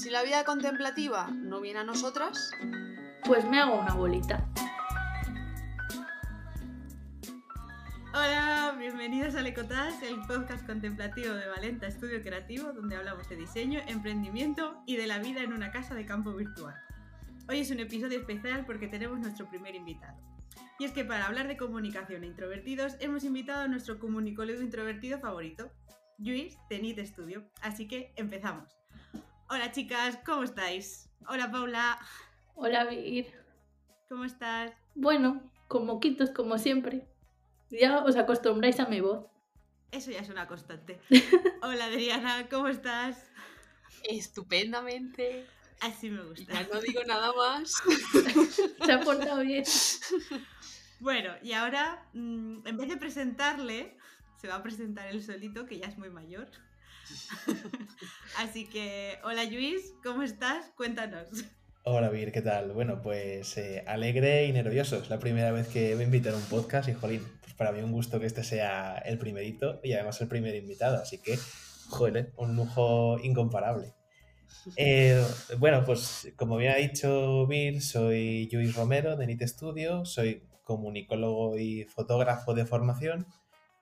Si la vida contemplativa no viene a nosotras, pues me hago una bolita. Hola, bienvenidos a Lecotas, el podcast contemplativo de Valenta Estudio Creativo, donde hablamos de diseño, emprendimiento y de la vida en una casa de campo virtual. Hoy es un episodio especial porque tenemos nuestro primer invitado. Y es que para hablar de comunicación e introvertidos hemos invitado a nuestro comunicólogo introvertido favorito, Luis de NIT Studio. Así que empezamos. Hola chicas, ¿cómo estáis? Hola Paula. Hola Vir. ¿Cómo estás? Bueno, con moquitos como siempre. Ya os acostumbráis a mi voz. Eso ya es una constante. Hola Adriana, ¿cómo estás? Estupendamente. Así me gusta. Ya no digo nada más. Se ha portado bien. Bueno, y ahora, mm, en vez de presentarle, se va a presentar él solito, que ya es muy mayor. Así que, hola Luis, ¿cómo estás? Cuéntanos. Hola Vir, ¿qué tal? Bueno, pues eh, alegre y nervioso. Es la primera vez que me invitan a un podcast y, jolín, pues para mí un gusto que este sea el primerito y además el primer invitado. Así que, joder, un lujo incomparable. Eh, bueno, pues como bien ha dicho Vir, soy Luis Romero de NIT Studio, soy comunicólogo y fotógrafo de formación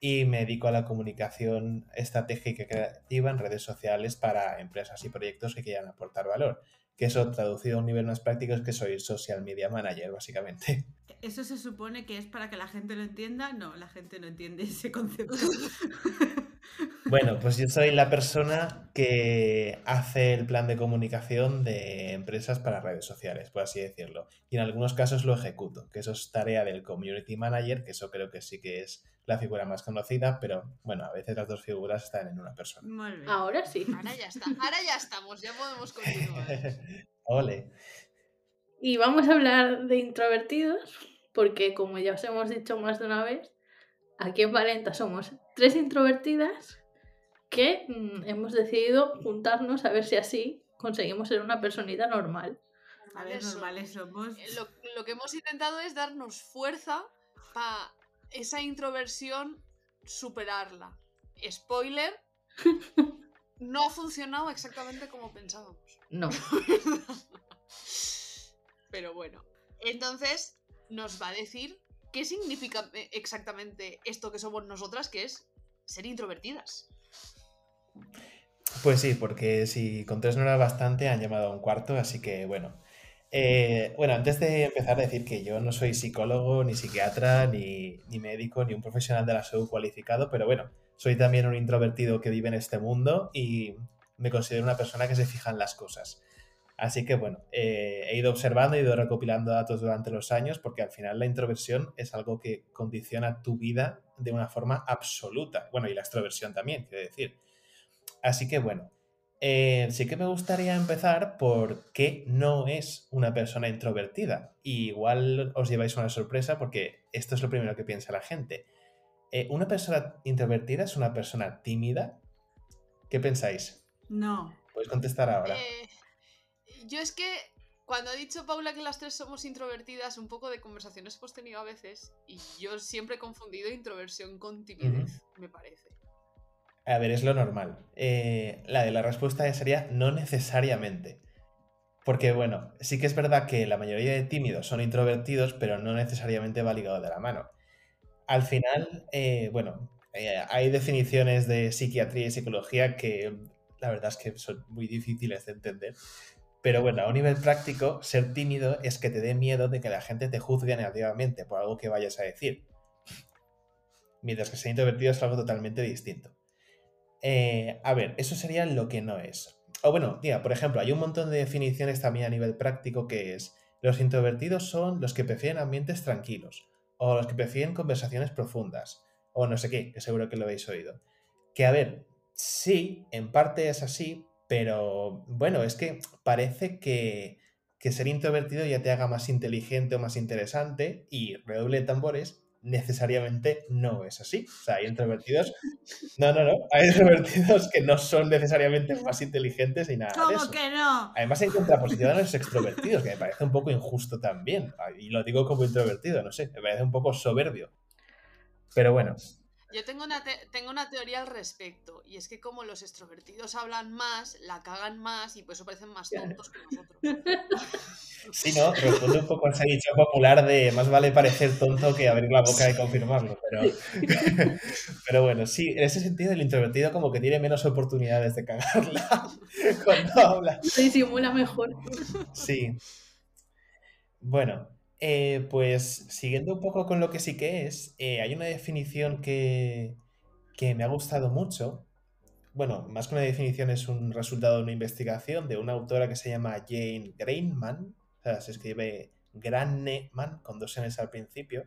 y me dedico a la comunicación estratégica y creativa en redes sociales para empresas y proyectos que quieran aportar valor. Que eso traducido a un nivel más práctico es que soy social media manager, básicamente. ¿Eso se supone que es para que la gente lo entienda? No, la gente no entiende ese concepto. Bueno, pues yo soy la persona que hace el plan de comunicación de empresas para redes sociales, por así decirlo. Y en algunos casos lo ejecuto, que eso es tarea del community manager, que eso creo que sí que es la figura más conocida, pero bueno, a veces las dos figuras están en una persona. Muy bien. Ahora sí. Ahora ya está. Ahora ya estamos, ya podemos continuar. Ole. Y vamos a hablar de introvertidos, porque como ya os hemos dicho más de una vez, aquí en Valenta somos tres introvertidas que mm, hemos decidido juntarnos a ver si así conseguimos ser una personita normal. A ver, normales somos. Eh, Lo, lo que hemos intentado es darnos fuerza para esa introversión superarla. Spoiler, no ha funcionado exactamente como pensábamos. No. Pero bueno. Entonces, nos va a decir qué significa eh, exactamente esto que somos nosotras, que es ser introvertidas. Pues sí, porque si con tres no era bastante, han llamado a un cuarto, así que bueno. Eh, bueno, antes de empezar a decir que yo no soy psicólogo, ni psiquiatra, ni, ni médico, ni un profesional de la salud cualificado, pero bueno, soy también un introvertido que vive en este mundo y me considero una persona que se fija en las cosas. Así que bueno, eh, he ido observando, he ido recopilando datos durante los años, porque al final la introversión es algo que condiciona tu vida de una forma absoluta. Bueno, y la extroversión también, quiero decir. Así que bueno, eh, sí que me gustaría empezar por qué no es una persona introvertida. Y igual os lleváis una sorpresa porque esto es lo primero que piensa la gente. Eh, ¿Una persona introvertida es una persona tímida? ¿Qué pensáis? No. Podéis contestar ahora. Eh, yo es que cuando ha dicho Paula que las tres somos introvertidas, un poco de conversaciones hemos tenido a veces, y yo siempre he confundido introversión con timidez, me parece. A ver, es lo normal. Eh, la de la respuesta sería no necesariamente. Porque, bueno, sí que es verdad que la mayoría de tímidos son introvertidos, pero no necesariamente va ligado de la mano. Al final, eh, bueno, eh, hay definiciones de psiquiatría y psicología que la verdad es que son muy difíciles de entender. Pero bueno, a un nivel práctico, ser tímido es que te dé miedo de que la gente te juzgue negativamente por algo que vayas a decir. Mientras que ser introvertido es algo totalmente distinto. Eh, a ver, eso sería lo que no es. O bueno, mira, por ejemplo, hay un montón de definiciones también a nivel práctico que es, los introvertidos son los que prefieren ambientes tranquilos, o los que prefieren conversaciones profundas, o no sé qué, que seguro que lo habéis oído. Que a ver, sí, en parte es así, pero bueno, es que parece que, que ser introvertido ya te haga más inteligente o más interesante, y redoble de tambores, necesariamente no es así. O sea, hay introvertidos. No, no, no. Hay introvertidos que no son necesariamente más inteligentes ni nada de ¿Cómo eso. que no? Además, en contraposición a los extrovertidos, que me parece un poco injusto también. Y lo digo como introvertido, no sé, me parece un poco soberbio. Pero bueno, Yo tengo una, te- tengo una teoría al respecto, y es que como los extrovertidos hablan más, la cagan más y por eso parecen más tontos que nosotros. Sí, ¿no? Responde un poco a ese dicho popular de más vale parecer tonto que abrir la boca y confirmarlo. Pero, pero bueno, sí, en ese sentido el introvertido como que tiene menos oportunidades de cagarla cuando habla. Se disimula mejor. Sí. Bueno, eh, pues siguiendo un poco con lo que sí que es, eh, hay una definición que, que me ha gustado mucho. Bueno, más que una definición es un resultado de una investigación de una autora que se llama Jane Greinman, o sea, se escribe Granneman con dos N's al principio,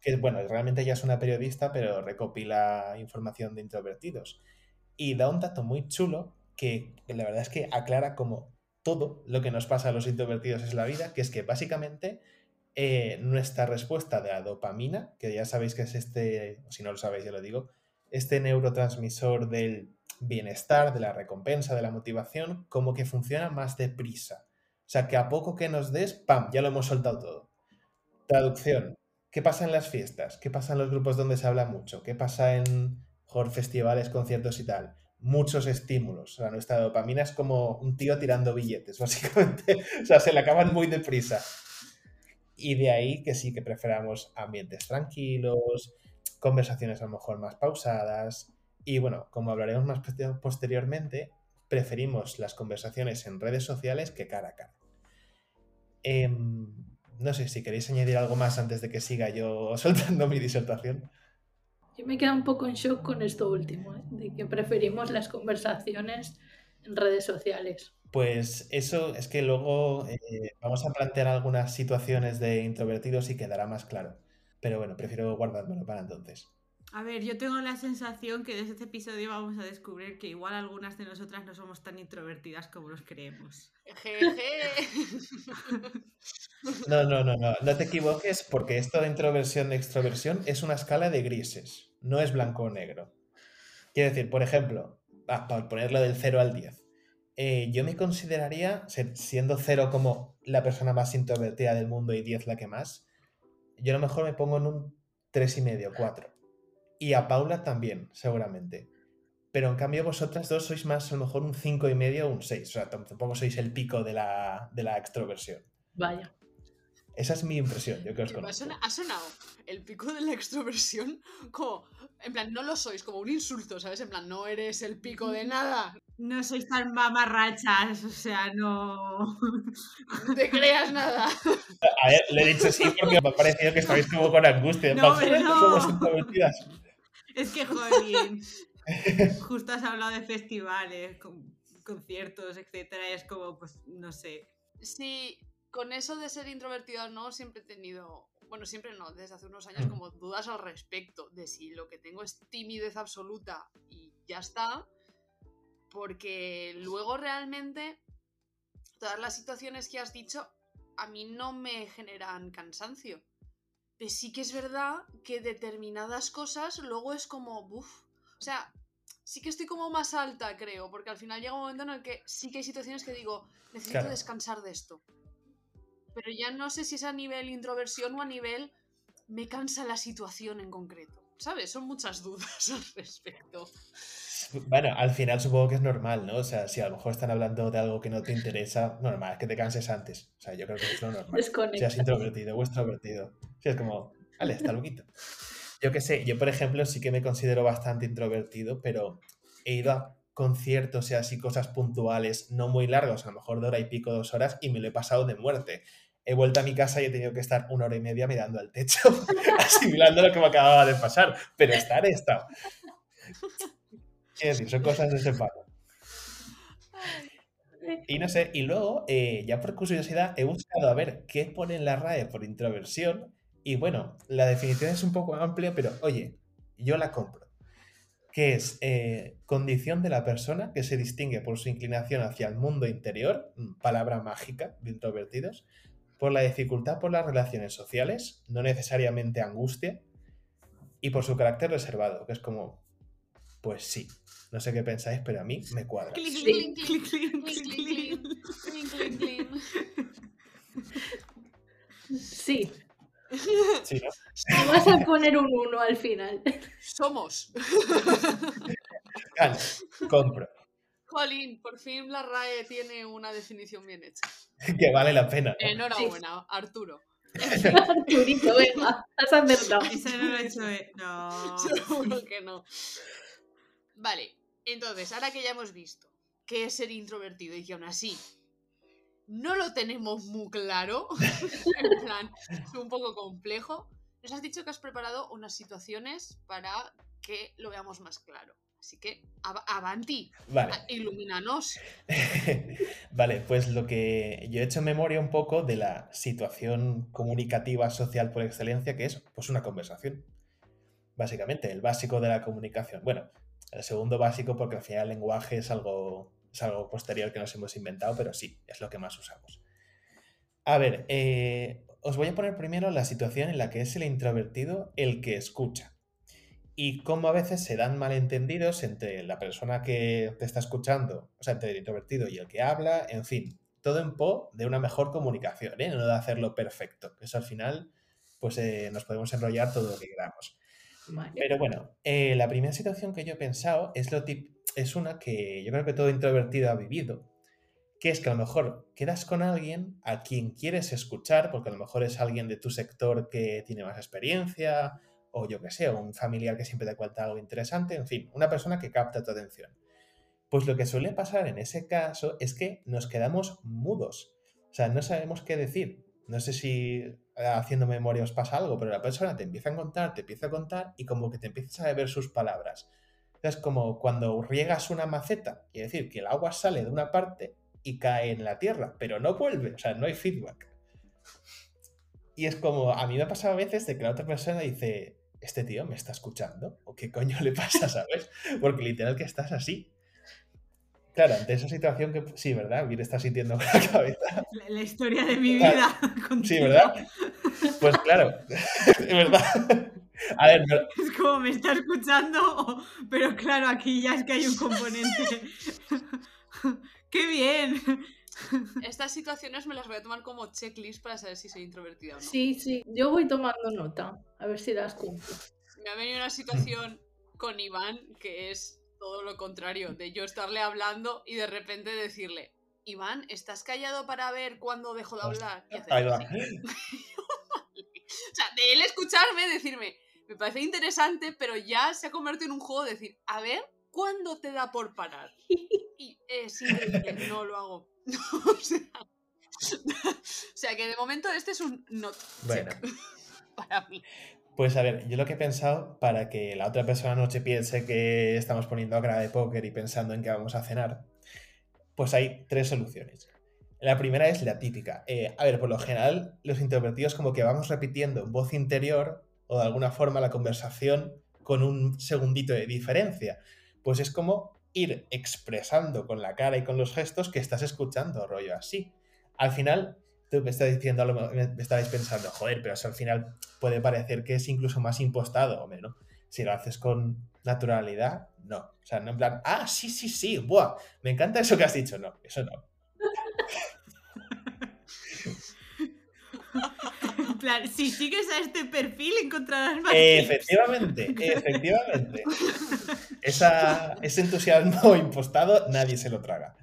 que bueno, realmente ella es una periodista, pero recopila información de introvertidos. Y da un dato muy chulo que la verdad es que aclara como todo lo que nos pasa a los introvertidos en la vida, que es que básicamente eh, nuestra respuesta de la dopamina, que ya sabéis que es este, si no lo sabéis, ya lo digo, este neurotransmisor del bienestar, de la recompensa, de la motivación, como que funciona más deprisa. O sea, que a poco que nos des, ¡pam!, ya lo hemos soltado todo. Traducción. ¿Qué pasa en las fiestas? ¿Qué pasa en los grupos donde se habla mucho? ¿Qué pasa en festivales, conciertos y tal? Muchos estímulos. O sea, nuestra dopamina es como un tío tirando billetes, básicamente. O sea, se le acaban muy deprisa. Y de ahí que sí que preferamos ambientes tranquilos, conversaciones a lo mejor más pausadas. Y bueno, como hablaremos más poster- posteriormente, preferimos las conversaciones en redes sociales que cara a cara. Em, no sé si queréis añadir algo más antes de que siga yo soltando mi disertación. Yo me quedo un poco en shock con esto último, ¿eh? de que preferimos las conversaciones redes sociales. Pues eso es que luego eh, vamos a plantear algunas situaciones de introvertidos y quedará más claro. Pero bueno, prefiero guardármelo para entonces. A ver, yo tengo la sensación que desde este episodio vamos a descubrir que igual algunas de nosotras no somos tan introvertidas como nos creemos. No, no, no, no, no te equivoques porque esto de introversión y extroversión es una escala de grises, no es blanco o negro. Quiero decir, por ejemplo, para ponerlo del 0 al 10, eh, yo me consideraría, siendo 0 como la persona más introvertida del mundo y 10 la que más, yo a lo mejor me pongo en un 3,5, 4. Y a Paula también, seguramente. Pero en cambio vosotras dos sois más a lo mejor un 5,5 o un 6. O sea, tam- tampoco sois el pico de la, de la extroversión. Vaya. Esa es mi impresión, yo que os conozco. ha sonado el pico de la extroversión como, en plan, no lo sois, como un insulto, ¿sabes? En plan, no eres el pico de nada, No sois tan mamarrachas, o sea, no. no te creas nada. A ver, le he dicho sí porque me ha parecido que estabais como con angustia. No, Joder, hombre, no. somos introvertidas. Es que, jolín. Justo has hablado de festivales, con- conciertos, etcétera, y es como, pues, no sé. Sí, con eso de ser introvertido o no, siempre he tenido, bueno, siempre no, desde hace unos años Mm. como dudas al respecto de si lo que tengo es timidez absoluta y ya está, porque luego realmente todas las situaciones que has dicho a mí no me generan cansancio. Pero sí que es verdad que determinadas cosas luego es como, buf, o sea, sí que estoy como más alta, creo, porque al final llega un momento en el que sí que hay situaciones que digo, necesito Claro. descansar de esto. Pero ya no sé si es a nivel introversión o a nivel me cansa la situación en concreto. ¿Sabes? Son muchas dudas al respecto. Bueno, al final supongo que es normal, ¿no? O sea, si a lo mejor están hablando de algo que no te interesa, normal, que te canses antes. O sea, yo creo que es lo normal. Desconecta. Seas introvertido o extrovertido. Sí, es como, vale, está loquito. Yo qué sé, yo por ejemplo sí que me considero bastante introvertido, pero he ido a conciertos y así cosas puntuales, no muy largos, a lo mejor de hora y pico, dos horas, y me lo he pasado de muerte. He vuelto a mi casa y he tenido que estar una hora y media mirando al techo, asimilando lo que me acababa de pasar, pero estar he estado. Quiero decir, son cosas de ese palo. Y no sé, y luego, eh, ya por curiosidad, he buscado a ver qué pone en la RAE por introversión. Y bueno, la definición es un poco amplia, pero oye, yo la compro. Que es eh, condición de la persona que se distingue por su inclinación hacia el mundo interior, palabra mágica de introvertidos, por la dificultad por las relaciones sociales, no necesariamente angustia, y por su carácter reservado, que es como, pues sí, no sé qué pensáis, pero a mí me cuadra. Sí. Sí, Sí, ¿no? Y vas a poner un 1 al final. Somos. Gano, compro. Jolín, por fin la RAE tiene una definición bien hecha. Que vale la pena. ¿no? Enhorabuena, Arturo. Arturito, venga, has acertado. Eso no lo he hecho. eh. No. Seguro que no. Vale, entonces, ahora que ya hemos visto qué es ser introvertido y que aún así no lo tenemos muy claro, en plan, es un poco complejo, nos has dicho que has preparado unas situaciones para que lo veamos más claro. Así que, av- avanti, Vale. ilumínanos. Vale, pues lo que yo he hecho memoria un poco de la situación comunicativa social por excelencia, que es pues una conversación. Básicamente, el básico de la comunicación. Bueno, el segundo básico porque al final el lenguaje es algo, es algo posterior que nos hemos inventado, pero sí, es lo que más usamos. A ver, eh, os voy a poner primero la situación en la que es el introvertido el que escucha. Y cómo a veces se dan malentendidos entre la persona que te está escuchando, o sea, entre el introvertido y el que habla, en fin, todo en po de una mejor comunicación, ¿eh? no de hacerlo perfecto. Eso al final, pues eh, nos podemos enrollar todo lo que queramos. Vale. Pero bueno, eh, la primera situación que yo he pensado es, lo tip- es una que yo creo que todo introvertido ha vivido, que es que a lo mejor quedas con alguien a quien quieres escuchar, porque a lo mejor es alguien de tu sector que tiene más experiencia, o yo que sé, un familiar que siempre te cuenta algo interesante, en fin, una persona que capta tu atención. Pues lo que suele pasar en ese caso es que nos quedamos mudos, o sea, no sabemos qué decir. No sé si eh, haciendo memoria os pasa algo, pero la persona te empieza a contar, te empieza a contar y como que te empiezas a beber sus palabras. Es como cuando riegas una maceta, y decir que el agua sale de una parte y cae en la tierra, pero no vuelve, o sea, no hay feedback. Y es como, a mí me ha pasado a veces de que la otra persona dice, este tío me está escuchando, o qué coño le pasa, ¿sabes? Porque literal que estás así. Claro, ante esa situación que sí, ¿verdad? Bien está sintiendo con la cabeza. La, la historia de mi vida. Sí. ¿verdad? Pues claro, es verdad. A ver, Es como me está escuchando, pero claro, aquí ya es que hay un componente. ¡Qué bien! Estas situaciones me las voy a tomar como checklist para saber si soy introvertida o no. Sí, sí, yo voy tomando nota, a ver si las cumplo. Me ha venido una situación con Iván que es todo lo contrario, de yo estarle hablando y de repente decirle, Iván, ¿estás callado para ver cuándo dejo de hablar? Y hacer Ahí va. O sea, de él escucharme, decirme, me parece interesante, pero ya se ha convertido en un juego de decir, a ver, ¿cuándo te da por parar? Y es increíble, no lo hago. o, sea, o sea, que de momento este es un not Bueno. check para mí. Pues a ver, yo lo que he pensado para que la otra persona no se piense que estamos poniendo a cara de póker y pensando en que vamos a cenar, pues hay tres soluciones. La primera es la típica. Eh, a ver, por lo general, los introvertidos como que vamos repitiendo en voz interior o de alguna forma la conversación con un segundito de diferencia. Pues es como ir expresando con la cara y con los gestos que estás escuchando, rollo así. Al final, tú me estás diciendo, me estabais pensando, joder, pero eso al final puede parecer que es incluso más impostado, hombre, ¿no? Si lo haces con naturalidad, no. O sea, no en plan, ah, sí, sí, sí, buah, me encanta eso que has dicho. No, eso no. Plan, si sigues a este perfil encontrarás más. Efectivamente, efectivamente. Esa, ese entusiasmo impostado nadie se lo traga.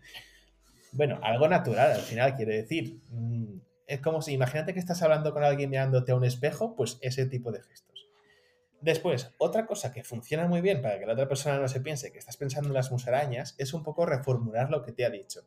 Bueno, algo natural al final, quiere decir. Mm, Es como si, imagínate que estás hablando con alguien mirándote a un espejo, pues ese tipo de gestos. Después, otra cosa que funciona muy bien para que la otra persona no se piense que estás pensando en las musarañas es un poco reformular lo que te ha dicho.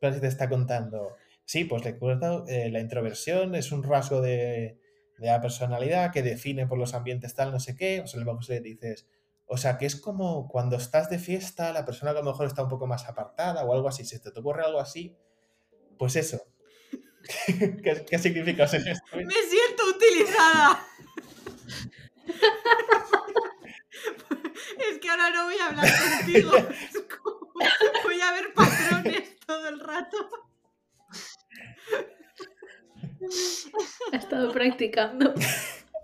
Pero si te está contando, sí, pues recuerdo, eh, la introversión es un rasgo de, de la personalidad que define por los ambientes tal, no sé qué, o sea, a lo mejor le dices, o sea, que es como cuando estás de fiesta, la persona que a lo mejor está un poco más apartada o algo así, si te ocurre algo así, pues eso. ¿Qué, qué significa ser esto? Me siento utilizada. es que ahora no voy a hablar contigo. Voy a ver patrones todo el rato. He estado practicando.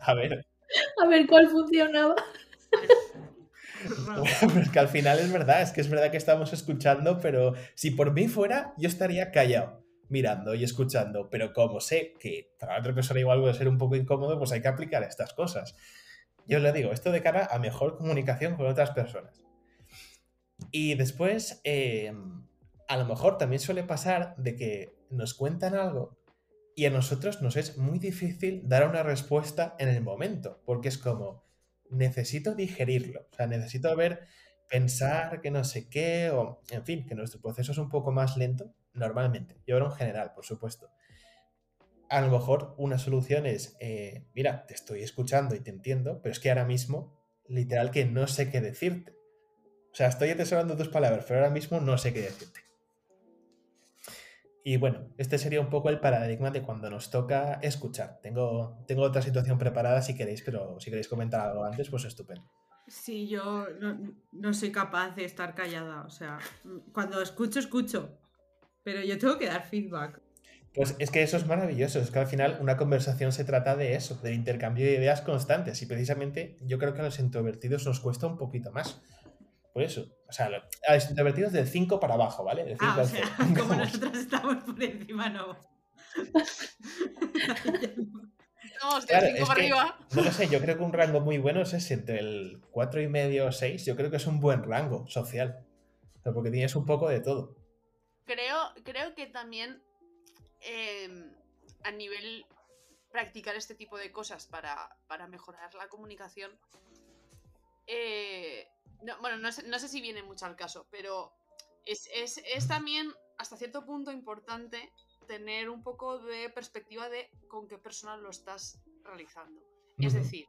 A ver, A ver cuál funcionaba. es que al final es verdad, es que es verdad que estamos escuchando, pero si por mí fuera, yo estaría callado. mirando y escuchando, pero como sé que para otra persona igual puede ser un poco incómodo, pues hay que aplicar estas cosas. Yo le digo, esto de cara a mejor comunicación con otras personas. Y después, eh, a lo mejor también suele pasar de que nos cuentan algo y a nosotros nos es muy difícil dar una respuesta en el momento, porque es como, necesito digerirlo, o sea, necesito ver, pensar que no sé qué, o en fin, que nuestro proceso es un poco más lento normalmente, yo hablo en general, por supuesto. A lo mejor una solución es, eh, mira, te estoy escuchando y te entiendo, pero es que ahora mismo, literal, que no sé qué decirte. O sea, estoy atesorando tus palabras, pero ahora mismo no sé qué decirte. Y bueno, este sería un poco el paradigma de cuando nos toca escuchar. Tengo, tengo otra situación preparada si queréis, pero si queréis comentar algo antes, pues estupendo. Sí, yo no, no soy capaz de estar callada. O sea, cuando escucho, escucho. Pero yo tengo que dar feedback. Pues es que eso es maravilloso, es que al final una conversación se trata de eso, del intercambio de ideas constantes y precisamente yo creo que a los introvertidos nos cuesta un poquito más. Por eso, o sea, a los introvertidos del 5 para abajo, ¿vale? ah, o sea, como nosotros estamos por encima, no. no, claro, 5 para arriba. No lo sé, yo creo que un rango muy bueno es ese, entre el 4 y medio o 6, yo creo que es un buen rango social. porque tienes un poco de todo. Creo, creo que también em, a nivel practicar este tipo de cosas para, para mejorar la comunicación, eh, bueno, no sé, si viene mucho al caso, pero es, también hasta cierto punto importante tener un poco de perspectiva de con qué persona lo estás realizando. Es decir,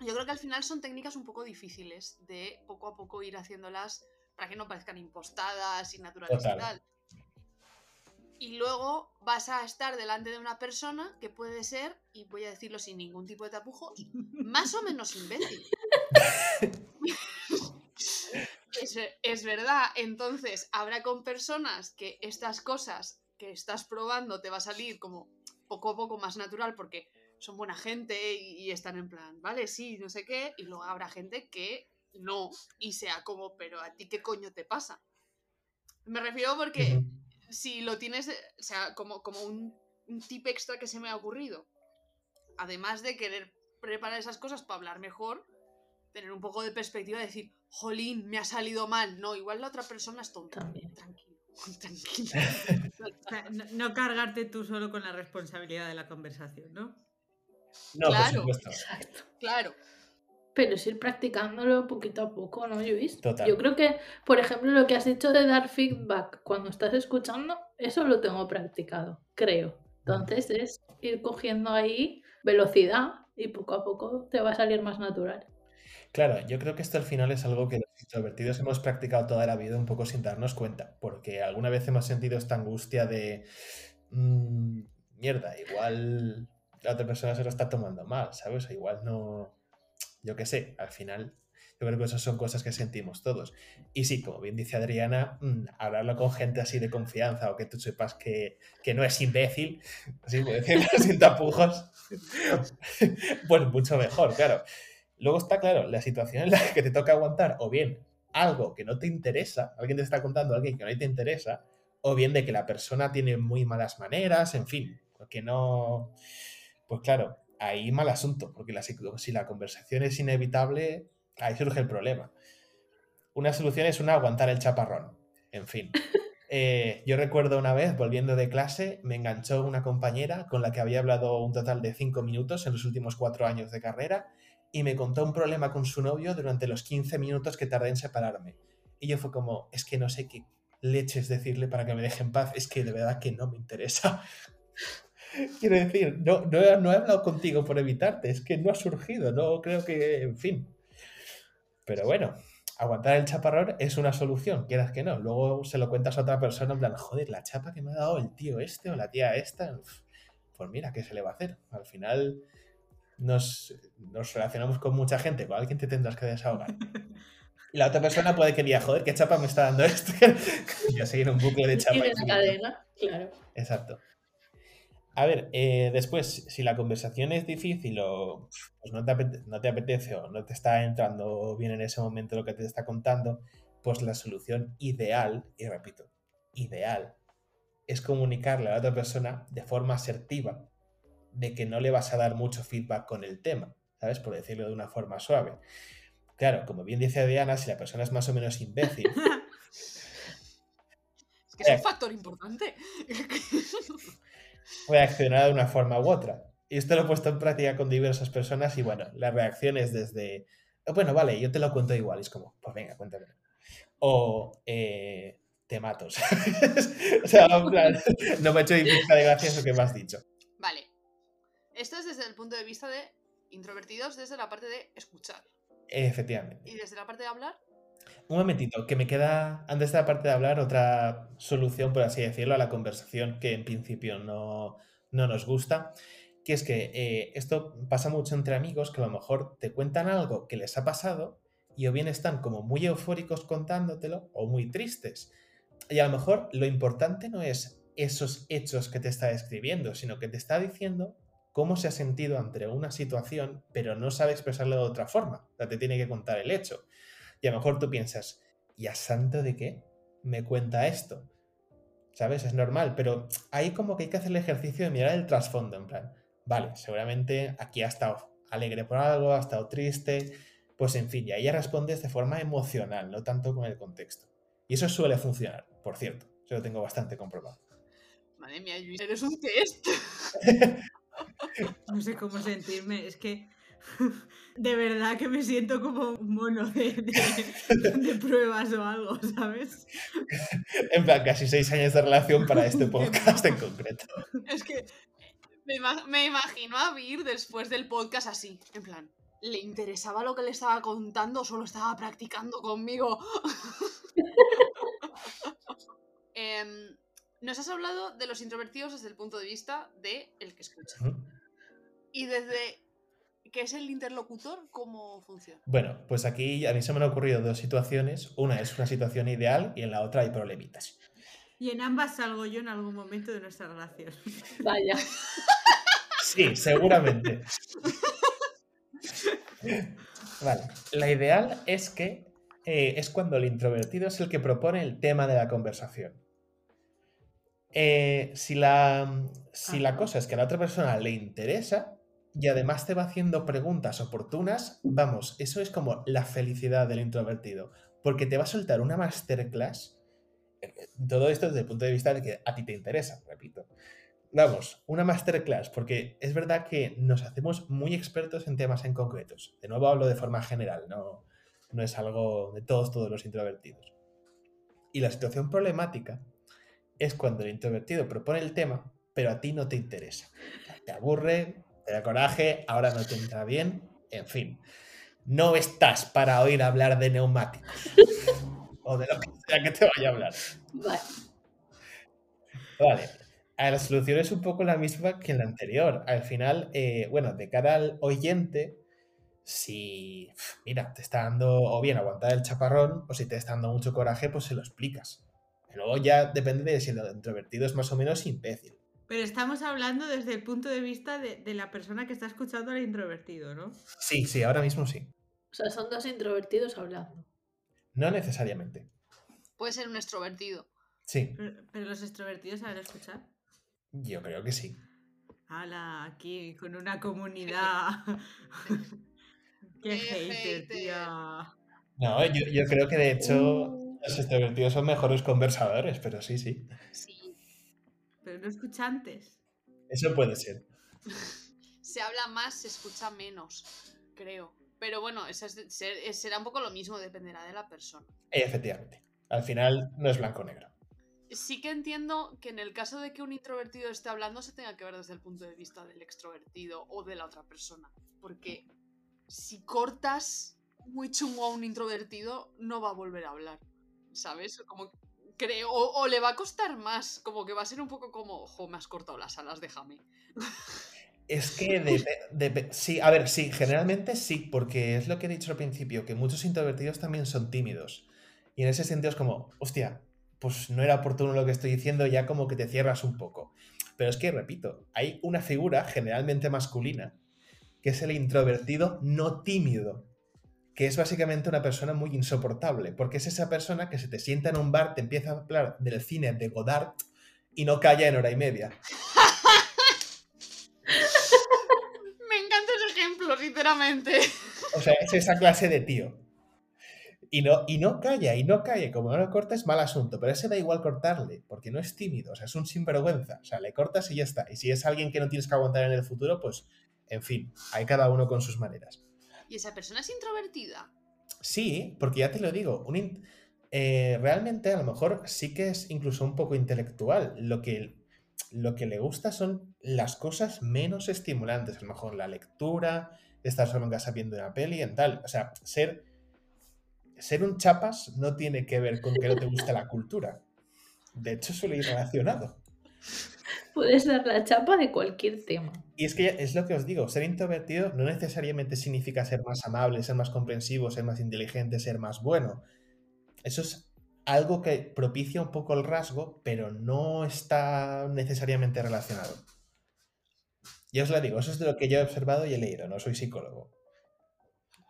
yo creo que al final son técnicas un poco difíciles de poco a poco ir haciéndolas para que no parezcan impostadas y naturales y tal y luego vas a estar delante de una persona que puede ser, y voy a decirlo sin ningún tipo de tapujos, más o menos imbécil. es, verdad, entonces habrá con personas que estas cosas que estás probando te va a salir como poco a poco más natural porque son buena gente y, están en plan, vale, sí, no sé qué, y luego habrá gente que no, y sea como, pero a ti qué coño te pasa. Me refiero porque si lo tienes, o sea, como, como un, tip extra que se me ha ocurrido, además de querer preparar esas cosas para hablar mejor, tener un poco de perspectiva de decir, jolín, me ha salido mal. No, igual la otra persona es tonta. Tranquilo, tranquilo. no, cargarte tú solo con la responsabilidad de la conversación, ¿no? No, claro, por Exacto. Claro. Pero es ir practicándolo poquito a poco, ¿no, Luis? Yo creo que, por ejemplo, lo que has dicho de dar feedback cuando estás escuchando, eso lo tengo practicado, creo. Entonces es ir cogiendo ahí velocidad y poco a poco te va a salir más natural. Claro, yo creo que esto al final es algo que los introvertidos hemos practicado toda la vida un poco sin darnos cuenta, porque alguna vez hemos sentido esta angustia de, mm, mierda, igual la otra persona se lo está tomando mal, ¿sabes? igual no, yo qué sé, al final yo creo que esas son cosas que sentimos todos. Y sí, como bien dice Adriana, mm, hablarlo con gente así de confianza o que tú sepas que, no es imbécil, así por decirlo sin tapujos, pues mucho mejor, claro. Luego está claro la situación en la que te toca aguantar o bien algo que no te interesa, alguien te está contando algo que no te interesa, o bien de que la persona tiene muy malas maneras, en fin, porque no... Pues claro, ahí mal asunto, porque si la conversación es inevitable, ahí surge el problema. Una solución es una aguantar el chaparrón. En fin. Eh, yo recuerdo una vez, volviendo de clase, me enganchó una compañera con la que había hablado un total de cinco minutos en los últimos cuatro años de carrera y me contó un problema con su novio durante los 15 minutos que tardé en separarme. Y yo fue como, es que no sé qué leches decirle para que me deje en paz, es que de verdad que no me interesa. Quiero decir, no, no, he, no, he hablado contigo por evitarte, es que no ha surgido, no creo que, en fin. Pero bueno, aguantar el chaparrón es una solución, quieras que no. Luego se lo cuentas a otra persona en plan, joder, la chapa que me ha dado el tío este o la tía esta, pues mira, ¿qué se le va a hacer? Al final nos, nos relacionamos con mucha gente, con alguien te tendrás que desahogar. Y la otra persona puede que diga, joder, ¿qué chapa me está dando esto? y a seguir un bucle de chapa. Y de cadena, claro. Exacto. A ver, eh, después, si la conversación es difícil o pues no, te apetece, o no te está entrando bien en ese momento lo que te está contando, pues la solución ideal, y repito, ideal, es comunicarle a la otra persona de forma asertiva de que no le vas a dar mucho feedback con el tema, ¿sabes? Por decirlo de una forma suave. Claro, como bien dice Diana, si la persona es más o menos imbécil, Es que es un factor importante. reaccionará de una forma u otra. Y esto lo he puesto en práctica con diversas personas y bueno, las reacciones desde, bueno, vale, yo te lo cuento igual, y es como, pues venga, cuéntame. O eh, te mato. o sea, no me ha hecho pizca de gracia eso que me has dicho. Esto es desde el punto de vista de introvertidos, desde la parte de escuchar. Efectivamente. Y desde la parte de hablar, Un momentito, que me queda, antes de la parte de hablar, otra solución, por así decirlo, a la conversación que en principio no, no nos gusta, que es que eh, esto pasa mucho entre amigos que a lo mejor te cuentan algo que les ha pasado y o bien están como muy eufóricos contándotelo o muy tristes. Y a lo mejor lo importante no es esos hechos que te está describiendo, sino que te está diciendo cómo se ha sentido ante una situación, pero no sabe expresarlo de otra forma. O sea, te tiene que contar el hecho. Y a lo mejor tú piensas, ¿y a santo de qué me cuenta esto? ¿Sabes? Es normal, pero ahí como que hay que hacer el ejercicio de mirar el trasfondo, en plan, vale, seguramente aquí ha estado alegre por algo, ha estado triste, pues en fin, y ahí ya respondes de forma emocional, no tanto con el contexto. Y eso suele funcionar, por cierto, eso lo tengo bastante comprobado. madre mía, Luis, eres un test. No sé cómo sentirme, es que de verdad que me siento como un mono de, de- de pruebas o algo, ¿sabes? En plan, casi seis años de relación para este podcast en concreto. Es que me, me imagino a Vir después del podcast así, en plan, ¿le interesaba lo que le estaba contando o solo estaba practicando conmigo? Em, nos has hablado de los introvertidos desde el punto de vista de el que escucha. Y desde que es el interlocutor, ¿cómo funciona? Bueno, pues aquí a mí se me han ocurrido dos situaciones. Una es una situación ideal y en la otra hay problemitas. Y en ambas salgo yo en algún momento de nuestra relación. Vaya. Sí, seguramente. Vale. La ideal es que eh, es cuando el introvertido es el que propone el tema de la conversación. Eh, si la, si la cosa es que a la otra persona le interesa y además te va haciendo preguntas oportunas, vamos, eso es como la felicidad del introvertido. Porque te va a soltar una masterclass. eh, Todo esto desde el punto de vista de que a ti te interesa, repito. Vamos, una masterclass, porque es verdad que nos hacemos muy expertos en temas en concretos. De nuevo hablo de forma general, no, no es algo de todos, todos los introvertidos. Y la situación problemática es cuando el introvertido propone el tema, pero a ti no te interesa. Te aburre, te da coraje, ahora no te entra bien, en fin. No estás para oír hablar de neumáticos. o de lo que sea que te vaya a hablar. Vale. Vale. A la solución es un poco la misma que en la anterior. Al final, eh, bueno, de cara al oyente, si, mira, te está dando o bien aguantar el chaparrón, o si te está dando mucho coraje, pues se lo explicas. Luego ya depende de si el introvertido es más o menos imbécil. Pero estamos hablando desde el punto de vista de, de la persona que está escuchando al introvertido, ¿no? Sí, sí, ahora mismo sí. O sea, son dos introvertidos hablando. No necesariamente. Puede ser un extrovertido. Sí, Pero, pero los extrovertidos saben escuchar. yo creo que sí. Hala, aquí con una comunidad. Qué Qué hater, hater. tía. No, yo, yo creo que de hecho Uh, los extrovertidos son mejores conversadores, pero sí, sí. Sí. Pero no escuchantes. Eso puede ser. Se habla más, se escucha menos, creo. Pero bueno, eso es será un poco lo mismo, dependerá de la persona. Efectivamente. Al final no es blanco-negro. Sí que entiendo que en el caso de que un introvertido esté hablando se tenga que ver desde el punto de vista del extrovertido o de la otra persona. Porque si cortas muy chungo a un introvertido, no va a volver a hablar. ¿Sabes? Como creo. O, o le va a costar más. Como que va a ser un poco como, ojo, me has cortado las alas, déjame. Es que depe- sí, a ver, sí, generalmente sí, porque es lo que he dicho al principio, que muchos introvertidos también son tímidos. Y en ese sentido es como, hostia, pues no era oportuno lo que estoy diciendo, ya como que te cierras un poco. Pero es que, repito, hay una figura generalmente masculina, que es el introvertido no tímido, que es básicamente una persona muy insoportable, porque es esa persona que se te sienta en un bar, te empieza a hablar del cine de Godard y no calla en hora y media. Me encanta ese ejemplo, sinceramente. O sea, es esa clase de tío. Y no, y no calla, y no calla. Como no lo corta es mal asunto, pero ese da igual cortarle, porque no es tímido, o sea, es un sinvergüenza. O sea, le cortas y ya está. Y si es alguien que no tienes que aguantar en el futuro, pues, en fin, hay cada uno con sus maneras. ¿Y esa persona es introvertida? Sí, porque ya te lo digo, eh, realmente a lo mejor sí que es incluso un poco intelectual. Lo que, lo que le gusta son las cosas menos estimulantes, a lo mejor la lectura, estar solo en casa viendo una peli, en tal. O sea, ser, ser un chapas no tiene que ver con que no te guste la cultura. De hecho, suele ir relacionado. Puedes dar la chapa de cualquier tema. Y es que es lo que os digo, ser introvertido no necesariamente significa ser más amable, ser más comprensivo, ser más inteligente, ser más bueno. Eso es algo que propicia un poco el rasgo, pero no está necesariamente relacionado. Ya os lo digo, eso es de lo que yo he observado y he leído, no soy psicólogo.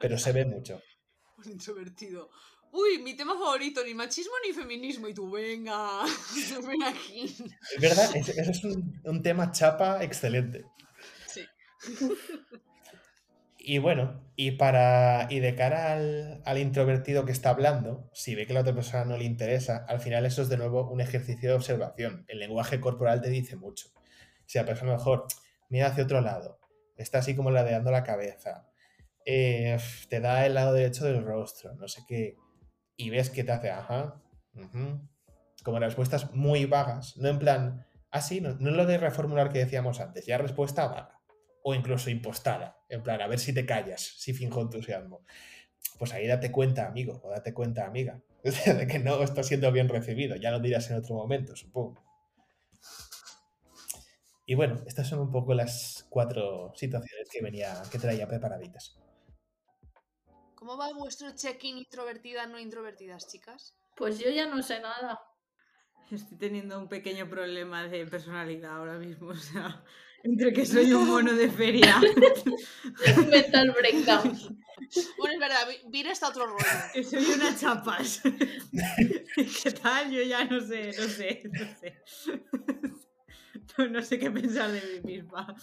Pero se ve mucho. Un introvertido. Uy, mi tema favorito, ni machismo ni feminismo. Y tú, venga, ven aquí. Es verdad, ese es un, un tema chapa excelente. Sí. Y bueno, y para. Y de cara al, al introvertido que está hablando, si ve que la otra persona no le interesa, al final eso es de nuevo un ejercicio de observación. El lenguaje corporal te dice mucho. Si la persona mejor mira hacia otro lado, está así como ladeando la cabeza, eh, te da el lado derecho del rostro, no sé qué, y ves que te hace, ajá, ujú", como respuestas muy vagas, no en plan, así, no, no lo de reformular que decíamos antes, ya respuesta vaga o incluso impostada, en plan, a ver si te callas, si finjo entusiasmo. Pues ahí date cuenta, amigo, o date cuenta, amiga, de que no está siendo bien recibido. Ya lo dirás en otro momento, supongo. Y bueno, estas son un poco las cuatro situaciones que venía, que traía preparaditas. ¿Cómo va vuestro check-in introvertida, no introvertidas, chicas? Pues yo ya no sé nada. Estoy teniendo un pequeño problema de personalidad ahora mismo. O sea, entre que soy un mono de feria, Mental breakdown. Bueno, es verdad, Vi- Vir está otro rollo. que soy una chapas. ¿Qué tal? Yo ya no sé, no sé, no sé. No, no sé qué pensar de mí misma.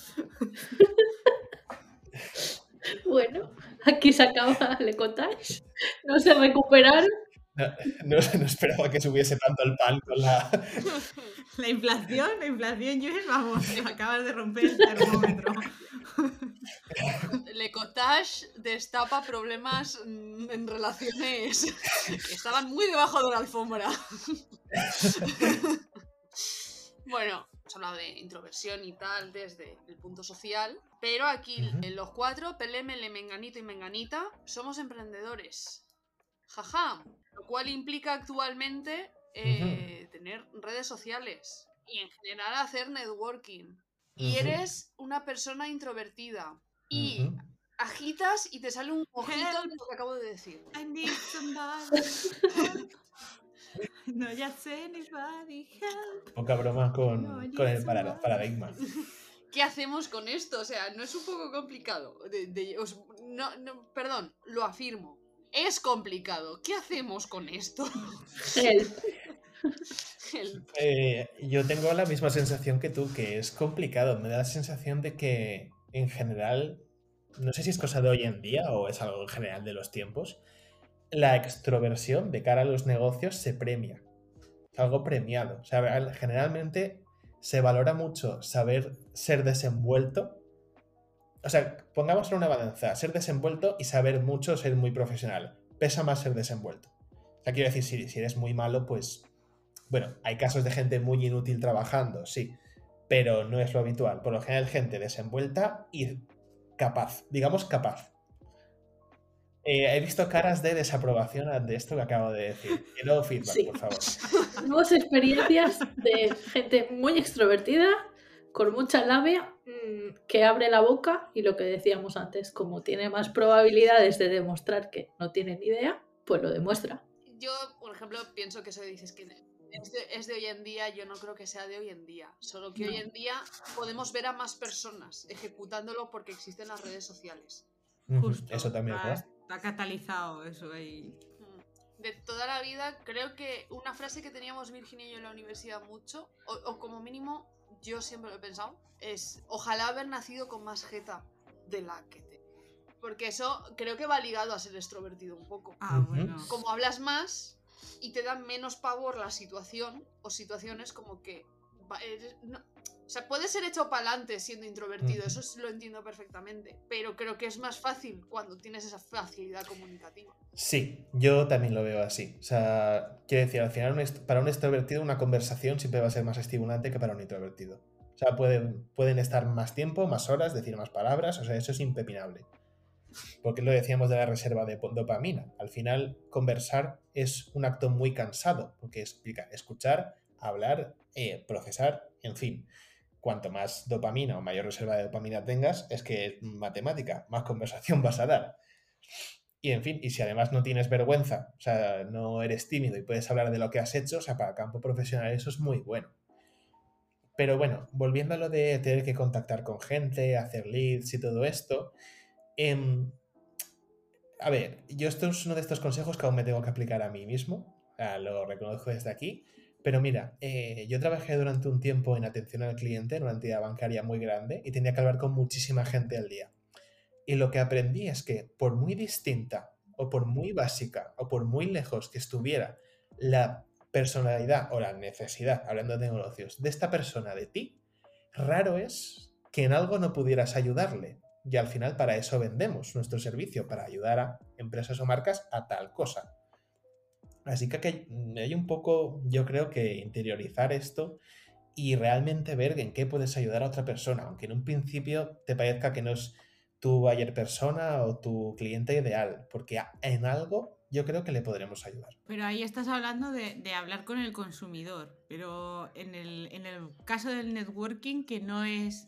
Bueno, aquí se acaba el ecotage. No se recuperaron. No, no, no esperaba que subiese tanto el pan con la... La inflación, la inflación, Joel, vamos, acabas de romper el termómetro. Le Cottage destapa problemas mm, en relaciones que estaban muy debajo de la alfombra. Bueno, hemos hablado de introversión y tal desde el punto social, pero aquí Ujú. en los cuatro, Pelemele, Menganito y Menganita, somos emprendedores. Jaja, lo cual implica actualmente eh, tener redes sociales y en general hacer networking. Y Ujú. eres una persona introvertida y agitas y te sale un ojito de lo que acabo de decir. I need somebody help. No, ya sé, anybody help. Poca broma con, No, con el paradigma. ¿Qué hacemos con esto? O sea, no es un poco complicado. De- de- os- no, no, perdón, lo afirmo. Es complicado. ¿Qué hacemos con esto? Help. Help. Eh, yo tengo la misma sensación que tú, que es complicado. Me da la sensación de que en general, no sé si es cosa de hoy en día o es algo en general de los tiempos, la extroversión de cara a los negocios se premia. Es algo premiado. O sea, generalmente se valora mucho saber ser desenvuelto. O sea, pongámoslo en una balanza, ser desenvuelto y saber mucho, ser muy profesional. Pesa más ser desenvuelto. O sea, quiero decir, si, si eres muy malo, pues bueno, hay casos de gente muy inútil trabajando, sí, pero no es lo habitual. Por lo general, gente desenvuelta y capaz, digamos capaz. Eh, he visto caras de desaprobación ante esto que acabo de decir. Quiero feedback, Sí. por favor. Nuevas experiencias de gente muy extrovertida, con mucha labia, mm, que abre la boca y lo que decíamos antes, como tiene más probabilidades de demostrar que no tiene ni idea, pues lo demuestra. Yo, por ejemplo, pienso que eso dices que es de, es de hoy en día, yo no creo que sea de hoy en día. Solo que hoy No. en día podemos ver a más personas ejecutándolo porque existen las redes sociales. Justo. Eso también verdad. Está catalizado eso ahí. Mm. de toda la vida, creo que una frase que teníamos Virginia y yo en la universidad mucho, o, o como mínimo yo siempre lo he pensado, es ojalá haber nacido con más jeta de la que te... Porque eso creo que va ligado a ser extrovertido un poco. Ah, bueno. Como hablas más y te dan menos pavor la situación o situaciones como que... va- eres- no- o sea, puedes ser hecho para adelante siendo introvertido, eso lo entiendo perfectamente, pero creo que es más fácil cuando tienes esa facilidad comunicativa. Sí, yo también lo veo así. O sea, quiero decir, al final para un extrovertido una conversación siempre va a ser más estimulante que para un introvertido. O sea, pueden, pueden estar más tiempo, más horas, decir más palabras, o sea, eso es impepinable. Porque lo decíamos de la reserva de dopamina. Al final, conversar es un acto muy cansado, porque explica escuchar, hablar, eh, procesar, en fin. Cuanto más dopamina o mayor reserva de dopamina tengas, es que es matemática, más conversación vas a dar. Y en fin, y si además no tienes vergüenza, o sea, no eres tímido y puedes hablar de lo que has hecho, o sea, para campo profesional eso es muy bueno. Pero bueno, volviendo a lo de tener que contactar con gente, hacer leads y todo esto, em, a ver, yo esto es uno de estos consejos que aún me tengo que aplicar a mí mismo, lo reconozco desde aquí, pero mira, eh, yo trabajé durante un tiempo en atención al cliente en una entidad bancaria muy grande y tenía que hablar con muchísima gente al día. Y lo que aprendí es que por muy distinta o por muy básica o por muy lejos que estuviera la personalidad o la necesidad, hablando de negocios, de esta persona de ti, raro es que en algo no pudieras ayudarle. Y al final para eso vendemos nuestro servicio, para ayudar a empresas o marcas a tal cosa. Así que hay un poco, yo creo que interiorizar esto y realmente ver en qué puedes ayudar a otra persona, aunque en un principio te parezca que no es tu buyer persona o tu cliente ideal, porque en algo yo creo que le podremos ayudar. Pero ahí estás hablando de, de hablar con el consumidor. Pero en el, en el caso del networking, que no es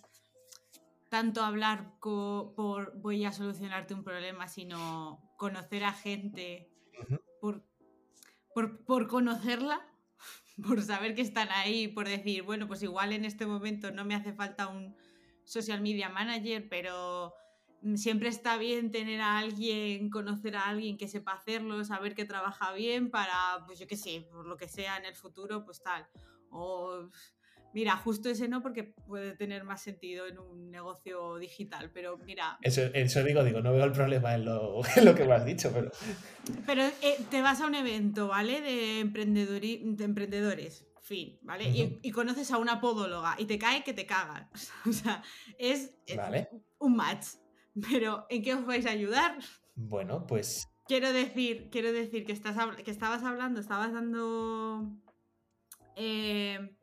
tanto hablar co- por voy a solucionarte un problema, sino conocer a gente por, por, por conocerla, por saber que están ahí, por decir, bueno, pues igual en este momento no me hace falta un social media manager, pero mm, siempre está bien tener a alguien, conocer a alguien que sepa hacerlo, saber que trabaja bien para, pues yo qué sé, por lo que sea en el futuro, pues tal. O mira, justo ese no porque puede tener más sentido en un negocio digital, pero mira, Eso, eso digo, digo, no veo el problema en lo, en lo que me has dicho, pero Pero eh, te vas a un evento, ¿vale? De, de emprendedores, fin, ¿vale? Y- conoces a una podóloga y te cae que te cagan. O sea, es Vale. un match. Pero ¿en qué os vais a ayudar? bueno, pues Quiero decir, quiero decir que, estás, que estabas hablando, estabas dando eh,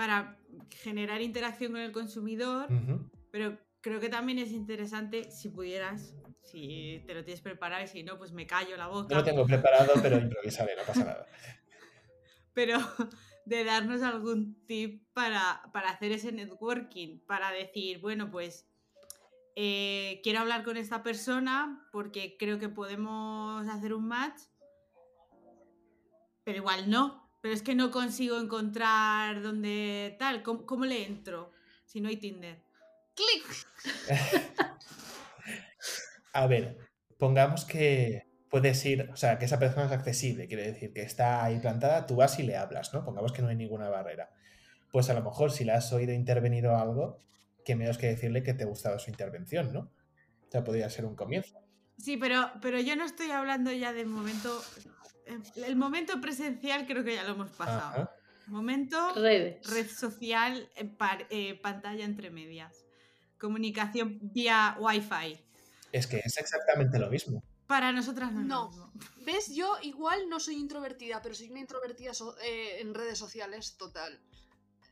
para generar interacción con el consumidor, pero creo que también es interesante si pudieras, si te lo tienes preparado y si no, pues me callo la boca. no lo tengo preparado, pero improvisaré, no pasa nada. pero de darnos algún tip para, para hacer ese networking, para decir, bueno, pues eh, quiero hablar con esta persona porque creo que podemos hacer un match, pero igual no, pero es que no consigo encontrar dónde tal, ¿cómo, cómo le entro si no hay Tinder? ¡Clic! A ver, pongamos que puedes ir, o sea, que esa persona es accesible, quiere decir que está ahí plantada, tú vas y le hablas, ¿no? Pongamos que no hay ninguna barrera. Pues a lo mejor si la has oído intervenir o algo, que menos que decirle que te ha gustado su intervención, ¿no? O sea, podría ser un comienzo. Sí, pero, pero yo no estoy hablando ya del momento... eh, El momento presencial creo que ya lo hemos pasado. Ajá. Momento Redes. red social, eh, par- eh, pantalla entre medias. Comunicación vía Wi-Fi. Es que es exactamente lo mismo. Para nosotras no. No. mismo. ¿Ves? Yo igual no soy introvertida, pero soy una introvertida so- eh, en redes sociales total.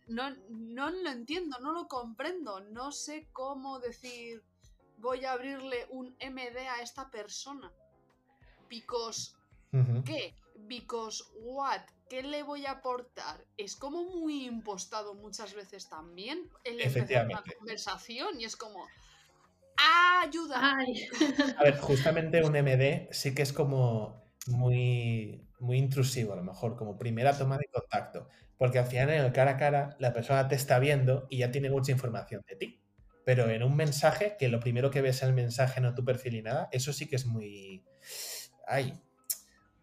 No, no lo entiendo, no lo comprendo. No sé cómo decir voy a abrirle un MD a esta persona. Because, Ujú. ¿qué? Because what? ¿Qué le voy a aportar? Es como muy impostado muchas veces también el empezar una conversación y es como "Ah, ayuda. Ay, A ver, justamente un MD sí que es como muy, muy intrusivo, a lo mejor, como primera toma de contacto. Porque al final en el cara a cara la persona te está viendo y ya tiene mucha información de ti. Pero en un mensaje, que lo primero que ves es el mensaje, no tu perfil y nada, eso sí que es muy... Ay.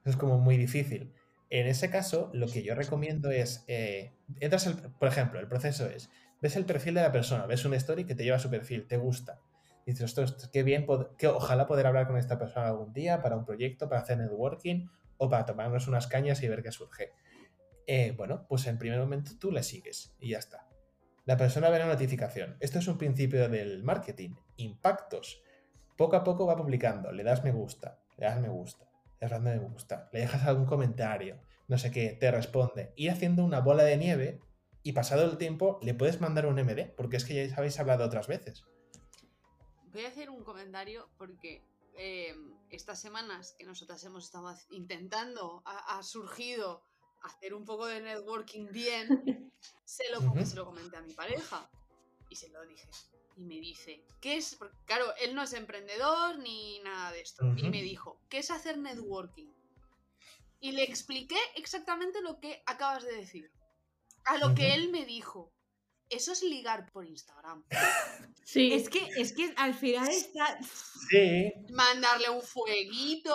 Es como muy difícil. En ese caso, lo que yo recomiendo es, eh, entras, el- por ejemplo, el proceso es, ves el perfil de la persona, ves una story que te lleva a su perfil, te gusta. Y dices, ostras, qué bien, que ojalá poder hablar con esta persona algún día para un proyecto, para hacer networking o para tomarnos unas cañas y ver qué surge. Eh, bueno, pues en primer momento tú le sigues y ya está. La persona ve la notificación. Esto es un principio del marketing. Impactos. Poco a poco va publicando. Le das me gusta, le das me gusta, le das me gusta, le dejas algún comentario, no sé qué, te responde. Y haciendo una bola de nieve y pasado el tiempo le puedes mandar un MD, porque es que ya habéis hablado otras veces. Voy a hacer un comentario porque eh, estas semanas que nosotras hemos estado intentando, ha, ha surgido hacer un poco de networking bien, se lo, Ujú. se lo comenté a mi pareja y se lo dije. Y me dice, ¿qué es? Porque, claro, él no es emprendedor ni nada de esto. Y me dijo, ¿qué es hacer networking? Y le expliqué exactamente lo que acabas de decir. A lo que él me dijo. Eso es ligar por Instagram. Sí, Es que, es que al final está. Sí, mandarle un fueguito,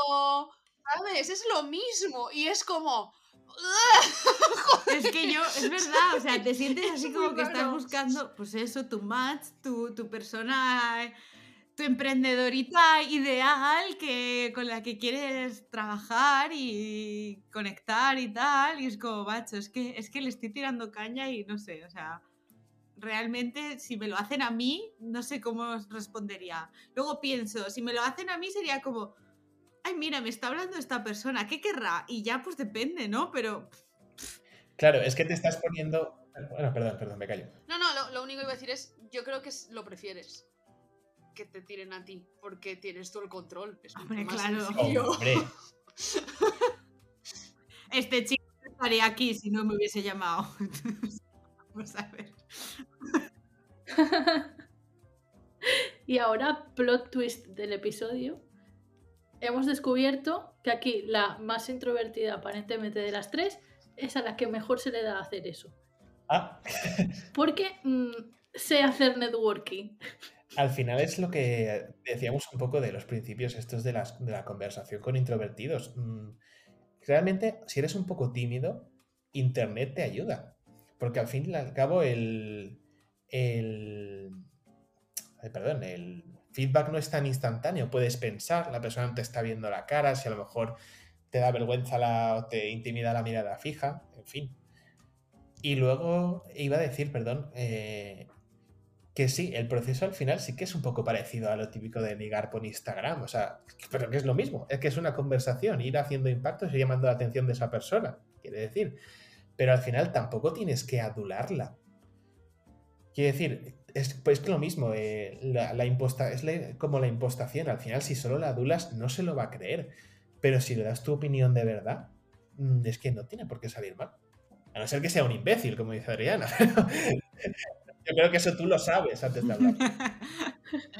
¿sabes? Es lo mismo y es como... Es que yo, es verdad, o sea, te sientes Es así como que estás buscando, pues eso, tu match, tu, tu persona, tu emprendedorita ideal que, con la que quieres trabajar y conectar y tal. Y es como, macho, es que, es que le estoy tirando caña y no sé, o sea, realmente si me lo hacen a mí, no sé cómo respondería. Luego pienso, si me lo hacen a mí sería como, ay, mira, me está hablando esta persona, ¿qué querrá? Y ya pues depende, ¿no? Pero... claro, es que te estás poniendo... Bueno, perdón, perdón, me callo. No, no, lo, lo único que iba a decir es, yo creo que es- lo prefieres. Que te tiren a ti, porque tienes todo el control. Es Hombre, más claro. Hombre, Este chico estaría aquí si no me hubiese llamado. Vamos a ver. Y ahora, plot twist del episodio. Hemos descubierto que aquí la más introvertida aparentemente de las tres es a la que mejor se le da hacer eso. ah, Porque mm, sé hacer networking. Al final es lo que decíamos un poco de los principios estos de, las- de la conversación con introvertidos. Mm, Realmente, si eres un poco tímido, Internet te ayuda. Porque al fin y al cabo el... el perdón, el feedback no es tan instantáneo. Puedes pensar, la persona no te está viendo la cara, si a lo mejor te da vergüenza la, o te intimida la mirada fija, en fin. Y luego iba a decir, perdón, eh, que sí, el proceso al final sí que es un poco parecido a lo típico de ligar por Instagram, o sea, pero que es lo mismo, es que es una conversación, ir haciendo impactos y llamando la atención de esa persona, quiere decir. Pero al final tampoco tienes que adularla. Quiere decir, es pues que lo mismo, eh, la, la imposta, es la- como la impostación, al final si solo la adulas no se lo va a creer, pero si le das tu opinión de verdad, mm, es que no tiene por qué salir mal. A no ser que sea un imbécil, como dice Adriana. Yo creo que eso tú lo sabes antes de hablar.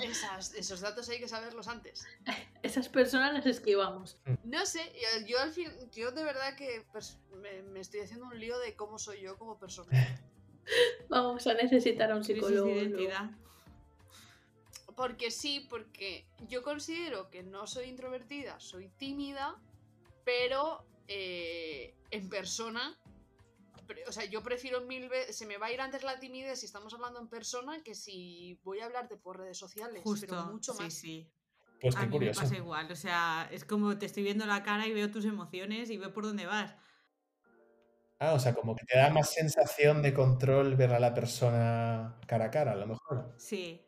Esas- esos datos hay que saberlos antes. Esas personas las esquivamos. No sé, yo, yo al fin, yo de verdad que pers- me, me estoy haciendo un lío de cómo soy yo como persona. Vamos a necesitar a un psicólogo. de identidad. Porque sí, porque yo considero que no soy introvertida, soy tímida, pero eh, en persona, o sea, yo prefiero mil veces, se me va a ir antes la timidez si estamos hablando en persona que si voy a hablarte por redes sociales, pero Justo, mucho sí, más. sí. Pues A qué mí curioso. me pasa igual, o sea, es como te estoy viendo la cara y veo tus emociones y veo por dónde vas. Ah, o sea, como que te da más sensación de control ver a la persona cara a cara, a lo mejor. Sí.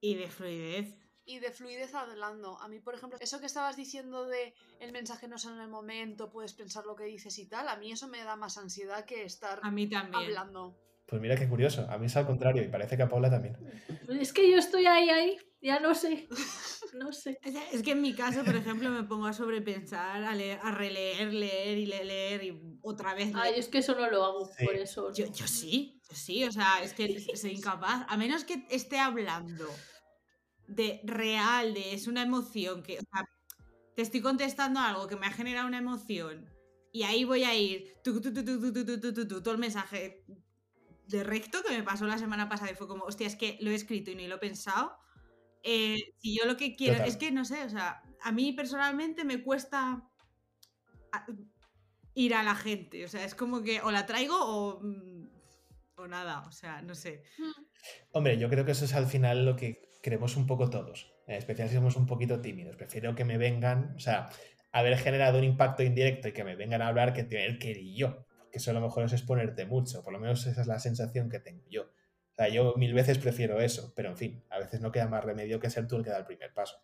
Y de fluidez. Y de fluidez hablando. A mí, por ejemplo, eso que estabas diciendo de el mensaje no sale en el momento, puedes pensar lo que dices y tal, a mí eso me da más ansiedad que estar A mí también. hablando. Pues mira qué curioso. A mí es al contrario y parece que a Paula también. Es que yo estoy ahí, ahí. Ya no sé. no sé. Es que en mi caso, por ejemplo, me pongo a sobrepensar, a, leer, a releer, leer y leer y otra vez. Ay, es que eso no lo hago, por eso. Yo, yo, sí, yo sí, o sea, es que soy incapaz. A menos que esté hablando de real, de es una emoción que. O sea, te estoy contestando algo que me ha generado una emoción y ahí voy a ir tu, tu, tu, todo el mensaje de recto que me pasó la semana pasada y fue como, hostia, es que lo he escrito y ni lo he pensado eh, si yo lo que quiero, Total. es que no sé, o sea, a mí personalmente me cuesta a- ir a la gente. O sea, es como que o la traigo o, mm, o nada. O sea, no sé. Hombre, yo creo que eso es al final lo que queremos un poco todos, en especial si somos un poquito tímidos. Prefiero que me vengan, o sea, haber generado un impacto indirecto y que me vengan a hablar que tener que ir yo, porque eso a lo mejor es exponerte mucho, por lo menos esa es la sensación que tengo yo. O sea, yo mil veces prefiero eso, pero en fin, a veces no queda más remedio que ser tú el que da el primer paso.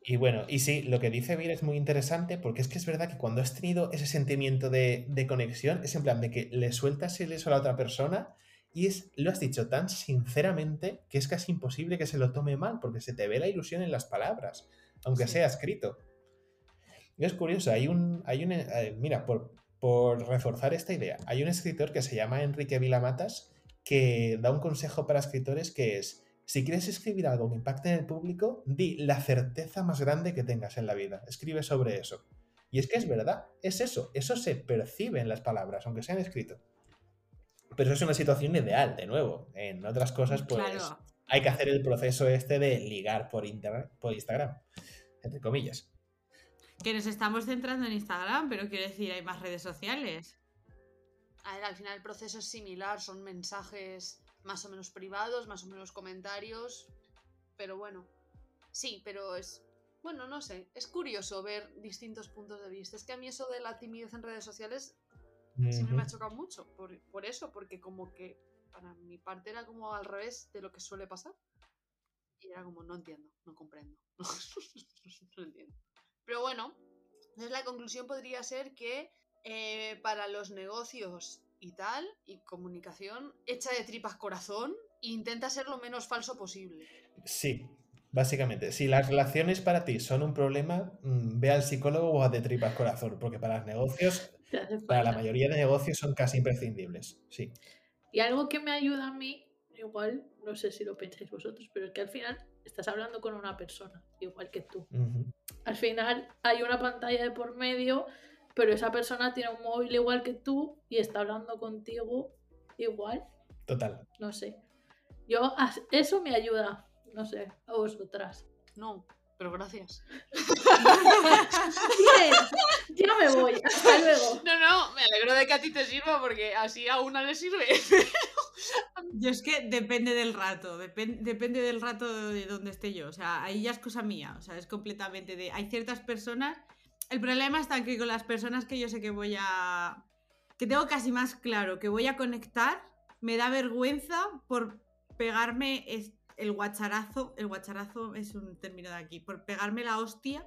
Y bueno, y sí, lo que dice Vir es muy interesante porque es que es verdad que cuando has tenido ese sentimiento de, de conexión, es en plan de que le sueltas el eso a la otra persona y es, lo has dicho tan sinceramente que es casi imposible que se lo tome mal porque se te ve la ilusión en las palabras, aunque Sí. sea escrito. Y es curioso, hay un, hay un eh, mira, por, por reforzar esta idea, hay un escritor que se llama Enrique Vilamatas que da un consejo para escritores que es, si quieres escribir algo que impacte en el público, di la certeza más grande que tengas en la vida, escribe sobre eso. Y es que es verdad, es eso, eso se percibe en las palabras, aunque sean escrito. Pero eso es una situación ideal, de nuevo. En otras cosas, pues claro. hay que hacer el proceso este de ligar por, internet, por Instagram, entre comillas. Que nos estamos centrando en Instagram, pero quiero decir, hay más redes sociales. A ver, al final el proceso es similar, son mensajes más o menos privados, más o menos comentarios, pero bueno, sí, pero es, bueno, no sé, es curioso ver distintos puntos de vista. Es que a mí eso de la timidez en redes sociales siempre me ha chocado mucho, por, por eso, porque como que para mi parte era como al revés de lo que suele pasar. Y era como, no entiendo, no comprendo. no entiendo. Pero bueno, entonces la conclusión podría ser que eh, para los negocios y tal, y comunicación, echa de tripas corazón e intenta ser lo menos falso posible. Sí, básicamente. Si las relaciones para ti son un problema, mm, ve al psicólogo o a de tripas corazón, porque para los negocios, para la mayoría de negocios son casi imprescindibles. Sí. Y algo que me ayuda a mí, igual, no sé si lo pensáis vosotros, pero es que al final estás hablando con una persona, igual que tú. Al final hay una pantalla de por medio, pero esa persona tiene un móvil igual que tú y está hablando contigo igual, Total. no sé. Yo, as- eso me ayuda, no sé, a vosotras. No, pero gracias. Bien, ya me voy, hasta luego. No, no, me alegro de que a ti te sirva porque así a una le sirve. Yo es que depende del rato, depen- depende del rato de donde esté yo. O sea, ahí ya es cosa mía. O sea, es completamente de. Hay ciertas personas. El problema está que con las personas que yo sé que voy a. que tengo casi más claro que voy a conectar, me da vergüenza por pegarme el guacharazo. El guacharazo es un término de aquí. Por pegarme la hostia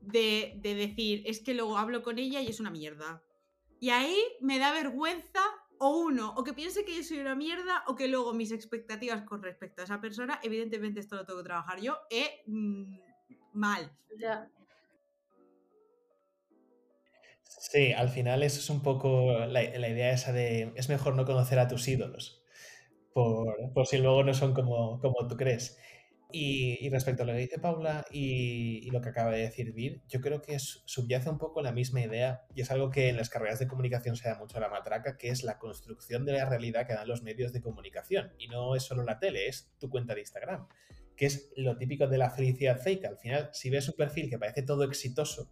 de, de decir, es que luego hablo con ella y es una mierda. Y ahí me da vergüenza, o uno, o que piense que yo soy una mierda, o que luego mis expectativas con respecto a esa persona, evidentemente esto lo tengo que trabajar yo, eh, mm, mal. Ya, Sí, al final eso es un poco la, la idea esa de es mejor no conocer a tus ídolos, por, por si luego no son como, como tú crees. Y, y respecto a lo que dice Paula y, y lo que acaba de decir Vir, yo creo que subyace un poco la misma idea y es algo que en las carreras de comunicación se da mucho a la matraca, que es la construcción de la realidad que dan los medios de comunicación. Y no es solo la tele, es tu cuenta de Instagram, que es lo típico de la felicidad fake. Al final, si ves un perfil que parece todo exitoso,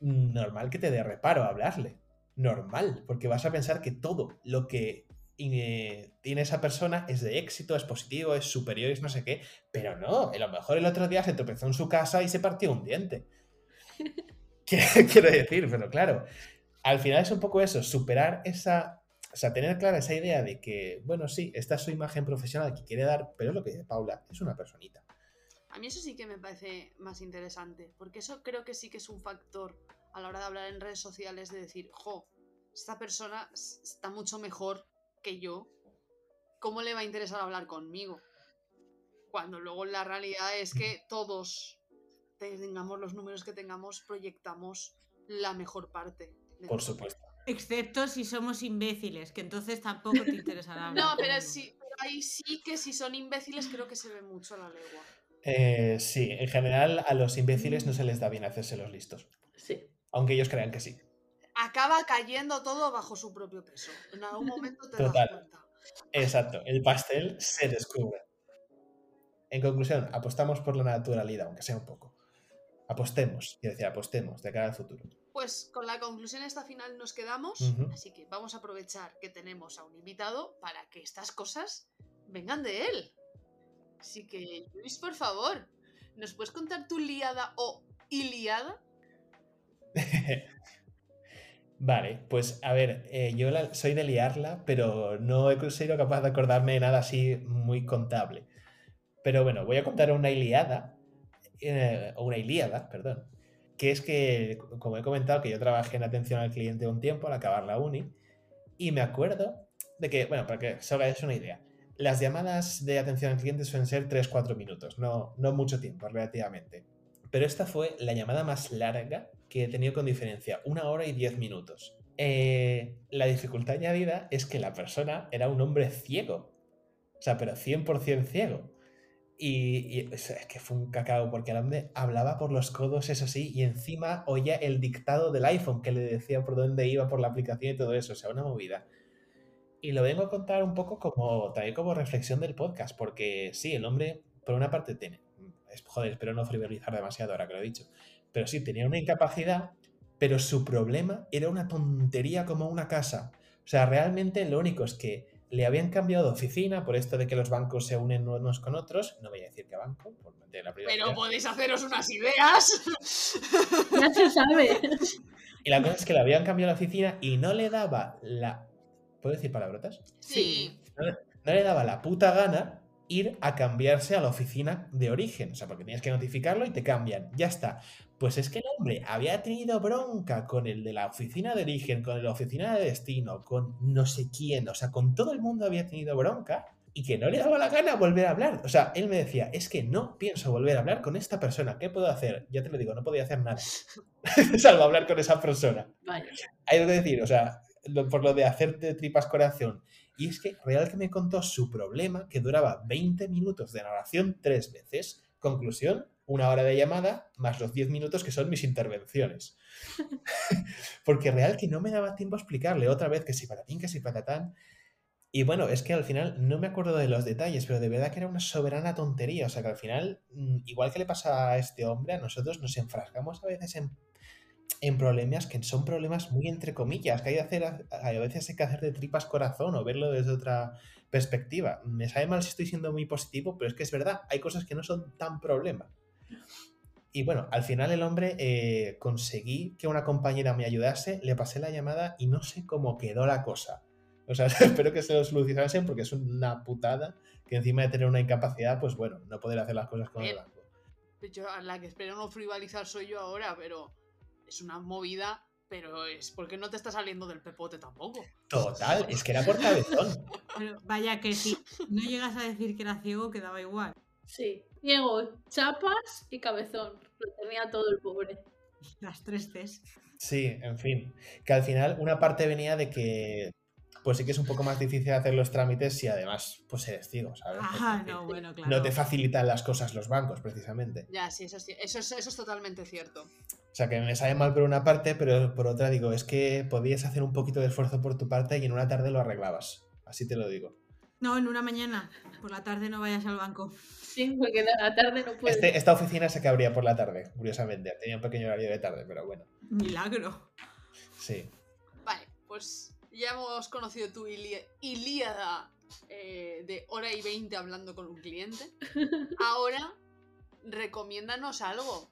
normal que te dé reparo hablarle. Normal, porque vas a pensar que todo lo que eh, tiene esa persona es de éxito, es positivo, es superior, es no sé qué, pero no, a lo mejor el otro día se tropezó en su casa y se partió un diente. Quiero quiero decir, pero claro, al final es un poco eso, superar esa, o sea, tener clara esa idea de que, bueno, sí, esta es su imagen profesional que quiere dar, pero lo que dice Paula es una personita. A mí eso sí que me parece más interesante, porque eso creo que sí que es un factor a la hora de hablar en redes sociales de decir, jo, esta persona está mucho mejor que yo, ¿cómo le va a interesar hablar conmigo? Cuando luego la realidad es que todos, tengamos los números que tengamos, proyectamos la mejor parte. de Por supuesto. Excepto si somos imbéciles, que entonces tampoco te interesará. hablar No, pero sí, pero ahí sí que si son imbéciles creo que se ve mucho a la legua. Eh, sí, en general a los imbéciles no se les da bien hacerse los listos, sí. aunque ellos crean que sí. Acaba cayendo todo bajo su propio peso. En algún momento te Total. das cuenta. Exacto, el pastel se descubre. En conclusión, apostamos por la naturalidad, aunque sea un poco. apostemos, quiero decir, apostemos de cara al futuro. Pues con la conclusión esta final nos quedamos, así que vamos a aprovechar que tenemos a un invitado para que estas cosas vengan de él. Así que, Luis, por favor, ¿nos puedes contar tu liada o iliada? Vale, pues a ver, eh, yo la- soy de liarla, pero no he sido capaz de acordarme de nada así muy contable. Pero bueno, voy a contar una iliada, eh, o una ilíada, perdón, que es que, como he comentado, que yo trabajé en atención al cliente un tiempo al acabar la uni, y me acuerdo de que, bueno, para que os hagáis una idea, las llamadas de atención al cliente suelen ser 3-4 minutos, no, no mucho tiempo relativamente. Pero esta fue la llamada más larga que he tenido con diferencia, una hora y diez minutos. Eh, la dificultad añadida es que la persona era un hombre ciego. O sea, pero 100% ciego. Y, y, es que fue un cacao, porque el hombre hablaba por los codos, eso sí, y encima oía el dictado del iPhone que le decía por dónde iba por la aplicación y todo eso. O sea, una movida. Y lo vengo a contar un poco como también como reflexión del podcast, porque sí, el hombre, por una parte, tiene. es- Joder, espero no frivolizar demasiado ahora que lo he dicho. Pero sí, tenía una incapacidad, pero su problema era una tontería como una casa. O sea, realmente lo único es que le habían cambiado de oficina por esto de que los bancos se unen unos con otros. No voy a decir qué banco, por mantener la privacidad. Pero podéis haceros unas ideas. Ya se sabe. Y la cosa es que le habían cambiado la oficina y no le daba la. ¿Puedo decir palabrotas? Sí. no le daba la puta gana ir a cambiarse a la oficina de origen. O sea, porque tienes que notificarlo y te cambian. Ya está. Pues es que el hombre había tenido bronca con el de la oficina de origen, con la oficina de destino, con no sé quién. O sea, con todo el mundo había tenido bronca y que no le daba la gana volver a hablar. O sea, él me decía, es que no pienso volver a hablar con esta persona. ¿Qué puedo hacer? Ya te lo digo, no podía hacer nada. Salvo hablar con esa persona Vaya. hay que decir, o sea, por lo de hacerte tripas corazón. Y es que Real que me contó su problema, que duraba 20 minutos de narración tres veces. Conclusión, una hora de llamada, más los 10 minutos que son mis intervenciones. Porque Real que no me daba tiempo a explicarle otra vez que si patatín, que si patatán. Y bueno, es que al final no me acuerdo de los detalles, pero de verdad que era una soberana tontería. O sea que al final, mm, igual que le pasa a este hombre, a nosotros nos enfrascamos a veces en en problemas que son problemas muy entre comillas, que hay, que hacer, a veces hay que hacer de tripas corazón o verlo desde otra perspectiva. Me sabe mal si estoy siendo muy positivo, pero es que es verdad, hay cosas que no son tan problema. Y bueno, al final el hombre eh, conseguí que una compañera me ayudase, le pasé la llamada y no sé cómo quedó la cosa. O sea, espero que se lo solucionasen porque es una putada que encima de tener una incapacidad, pues bueno, no poder hacer las cosas con el Bien. banco. Yo a la que espero no frivolizar soy yo ahora, pero es una movida, pero es porque no te está saliendo del pepote tampoco. Total, es que era por cabezón. Pero vaya que si no llegas a decir que era ciego, quedaba igual. Sí. Diego, chapas y cabezón. Lo tenía todo el pobre. Las tres Cs. Sí, en fin. Que al final una parte venía de que pues sí que es un poco más difícil hacer los trámites si además pues eres ciego, ¿sabes? Ah, Porque no, bueno, claro. no te facilitan las cosas los bancos, precisamente. Ya, sí, eso, sí, eso, es, eso es totalmente cierto. O sea, que me sabe mal por una parte, pero por otra digo, es que podías hacer un poquito de esfuerzo por tu parte y en una tarde lo arreglabas. Así te lo digo. No, en una mañana. Por la tarde no vayas al banco. Sí, porque de la tarde no puede. Este- esta oficina se que abría por la tarde, curiosamente. Tenía un pequeño horario de tarde, pero bueno. Milagro. Sí. Vale, pues ya hemos conocido tu ilíada eh, de hora y 20 hablando con un cliente. Ahora, recomiéndanos algo.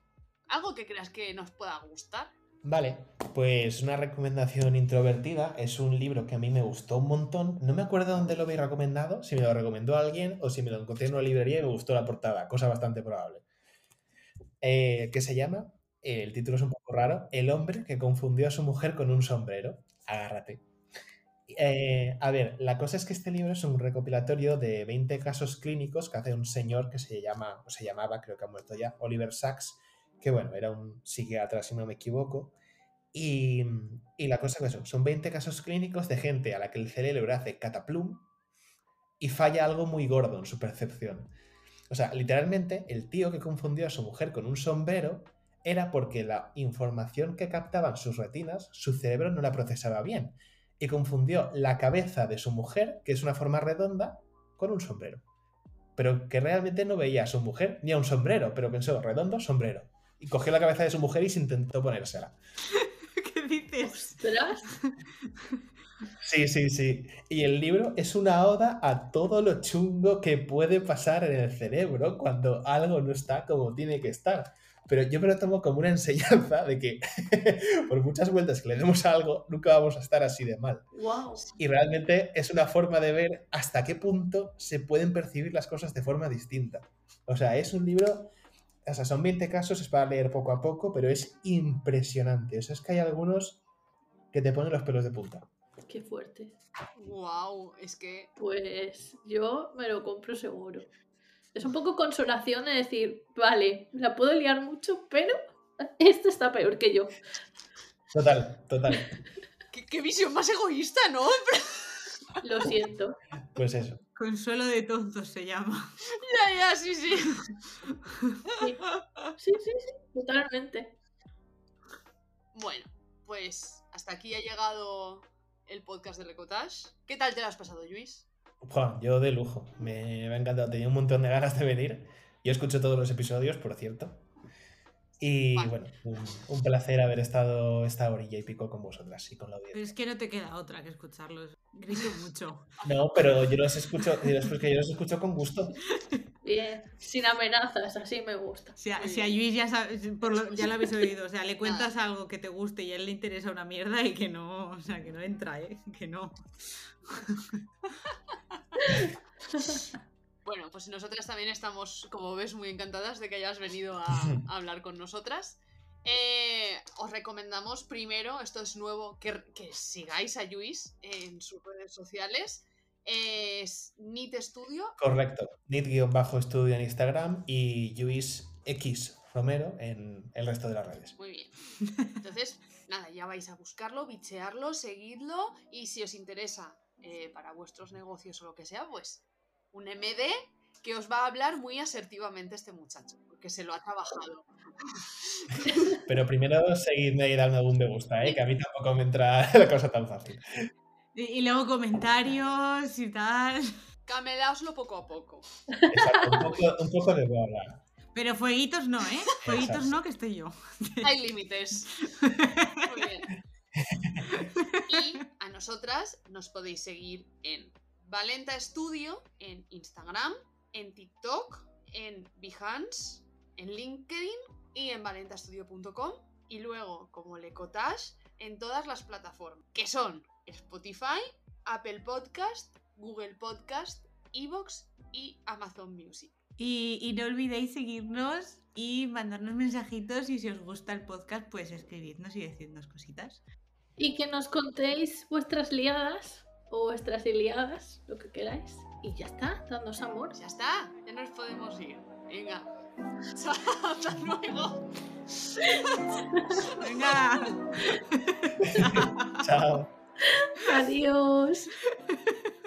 Algo que creas que nos pueda gustar. Vale, pues una recomendación introvertida es un libro que a mí me gustó un montón. No me acuerdo dónde lo habéis recomendado, si me lo recomendó alguien o si me lo encontré en una librería y me gustó la portada, cosa bastante probable. Eh, ¿Qué se llama? Eh, el título es un poco raro. El hombre que confundió a su mujer con un sombrero. Agárrate. Eh, a ver, la cosa es que este libro es un recopilatorio de 20 casos clínicos que hace un señor que se llama, o se llamaba, creo que ha muerto ya, Oliver Sacks, que bueno, era un psiquiatra si no me equivoco. Y, y la cosa es eso, son 20 casos clínicos de gente a la que el cerebro hace cataplum y falla algo muy gordo en su percepción. O sea, literalmente el tío que confundió a su mujer con un sombrero era porque la información que captaban sus retinas, su cerebro no la procesaba bien y confundió la cabeza de su mujer, que es una forma redonda, con un sombrero. Pero que realmente no veía a su mujer ni a un sombrero, pero pensó redondo, sombrero. y cogió la cabeza de su mujer y se intentó ponérsela. ¿Qué dices? ¿Ostras? Sí, sí, sí. Y el libro es una oda a todo lo chungo que puede pasar en el cerebro cuando algo no está como tiene que estar. Pero yo me lo tomo como una enseñanza de que por muchas vueltas que le demos a algo, nunca vamos a estar así de mal. ¡Wow! Y realmente es una forma de ver hasta qué punto se pueden percibir las cosas de forma distinta. O sea, es un libro, o sea, son 20 casos, es para leer poco a poco, pero es impresionante. O sea, es que hay algunos que te ponen los pelos de punta. ¡Qué fuerte! Wow, es que Pues yo me lo compro seguro. Es un poco consolación de decir, vale, la puedo liar mucho, pero este está peor que yo. Total, total. qué, qué visión más egoísta, ¿no? Lo siento. Pues eso. Consuelo de tontos se llama. ya, ya, sí, sí. Sí, sí, sí, sí, totalmente. Bueno, pues hasta aquí ha llegado el podcast de Recotage. ¿Qué tal te lo has pasado, Luis? Buah, yo de lujo. Me, me ha encantado. Tenía un montón de ganas de venir. Yo escucho todos los episodios, por cierto. Y bueno, un, un placer haber estado esta orilla y pico con vosotras y con la Pero audiencia. es que no te queda otra que escucharlos. Grito mucho. No, pero yo los escucho, yo los- yo los escucho con gusto. Bien, sin amenazas, así me gusta. Si a, si a. Luis ya, sabes- por lo, ya lo habéis oído, o sea, le cuentas algo que te guste y a él le interesa una mierda y que no, o sea, que no entra, ¿eh? Que no. Bueno, pues nosotras también estamos, como ves, muy encantadas de que hayas venido a, a hablar con nosotras. Eh, os recomendamos primero, esto es nuevo, que, que sigáis a Luis en sus redes sociales. Es Nit Studio. Correcto. Nit-estudio en Instagram y Luis X Romero en el resto de las redes. Muy bien. Entonces, nada, ya vais a buscarlo, bichearlo, seguidlo y si os interesa eh, para vuestros negocios o lo que sea, pues un MD que os va a hablar muy asertivamente este muchacho, porque se lo ha trabajado. Pero primero seguidme y dadme algún me gusta, ¿eh? que a mí tampoco me entra la cosa tan fácil. Y, y luego comentarios y tal. Camelaoslo poco a poco. Exacto, un poco, un poco de bola. Pero fueguitos no, ¿eh? Fueguitos Exacto. no, que estoy yo. Hay límites. Muy bien. Y a nosotras nos podéis seguir en Valenta Studio, en Instagram, en TikTok, en Behance, en LinkedIn y en valentastudio.com. Y luego, como Lecotage, en todas las plataformas, que son Spotify, Apple Podcast, Google Podcast, Evox y Amazon Music. Y, y no olvidéis seguirnos y mandarnos mensajitos y si os gusta el podcast, pues escribidnos y decirnos cositas. Y que nos contéis vuestras liadas o vuestras iliadas, lo que queráis. Y ya está, dadnos amor. Ya está, ya nos podemos ir. Venga. Hasta luego. Venga. Chao. Adiós.